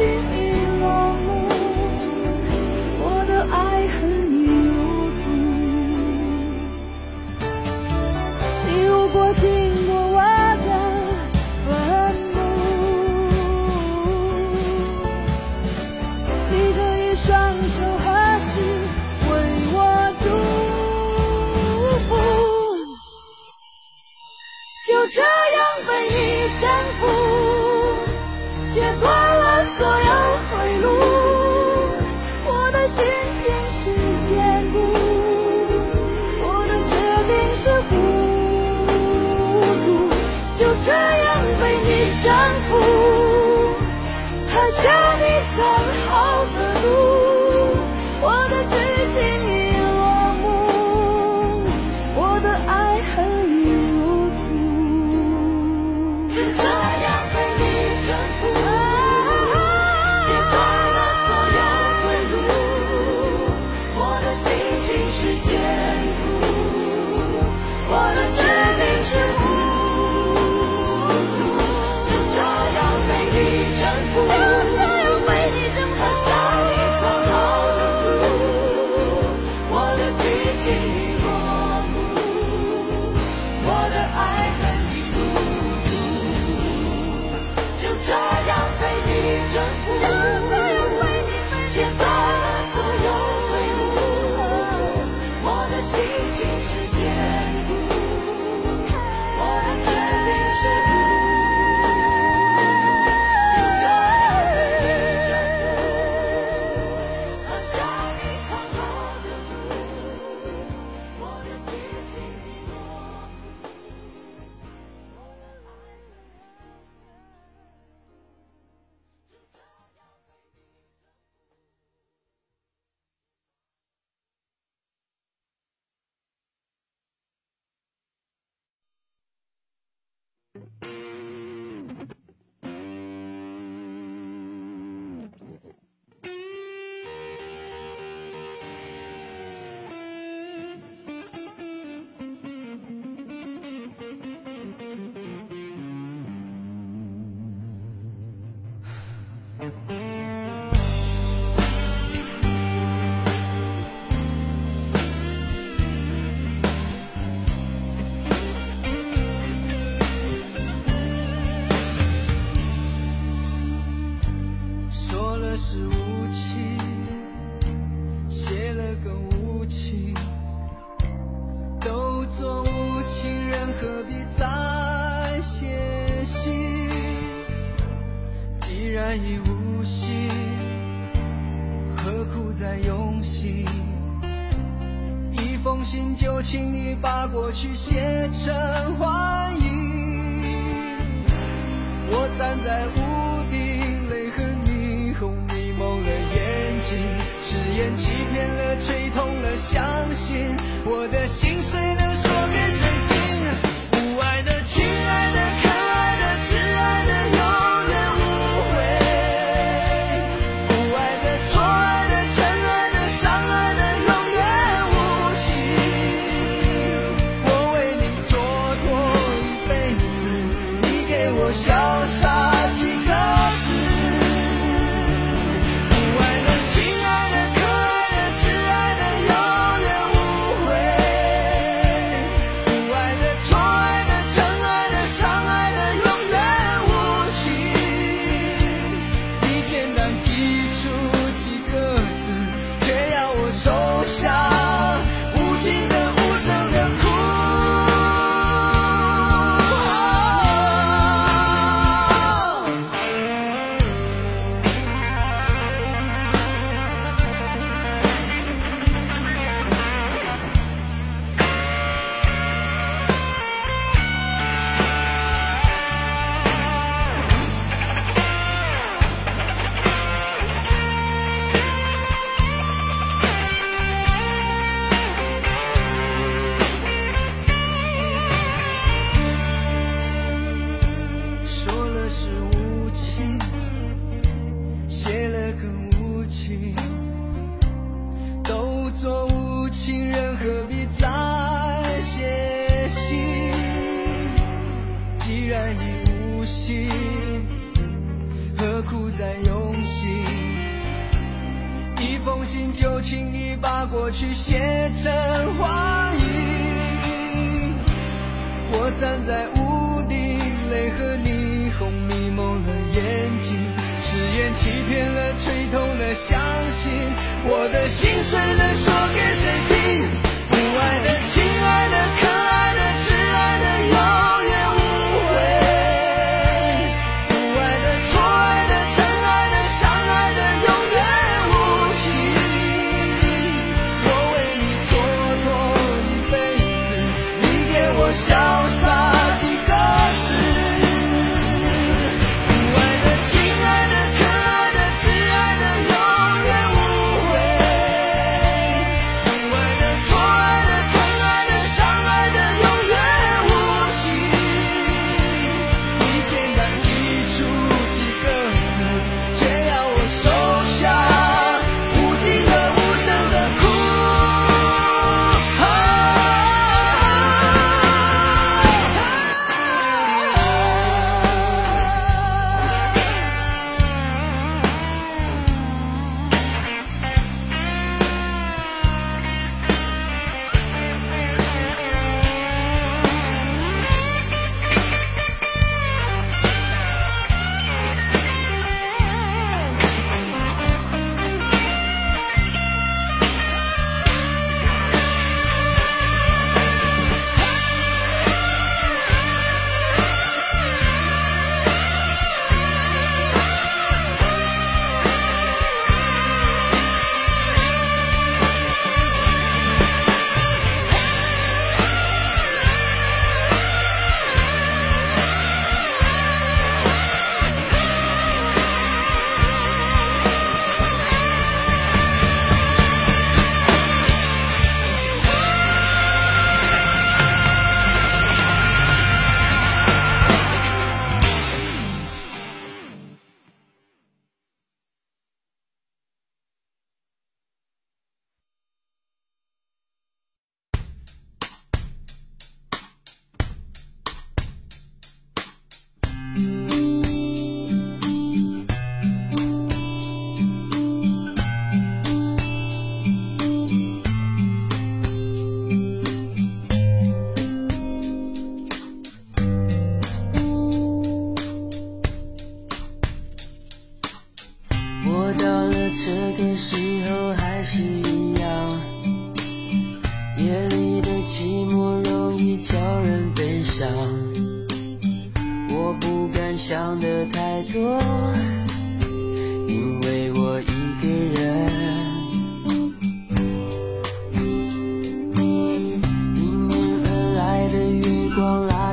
心已落幕，我的爱恨已入土。你如果经过我的坟墓，你可以双手合十为我祝福。就这样被你征服，切断走好的路是无情，写了更无情，都做无情人，何必再写信？既然已无心，何苦再用心？一封信就轻易把过去写成幻影。我站在屋心，誓言欺骗了，吹痛了，相信我的心碎能说给谁听？封信就轻易把过去写成话语。我站在屋顶，泪和霓虹迷蒙了眼睛，誓言欺骗了，吹痛了，相信我的心碎了，说给谁听？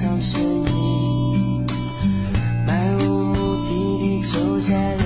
藏身影，漫无目的地走在。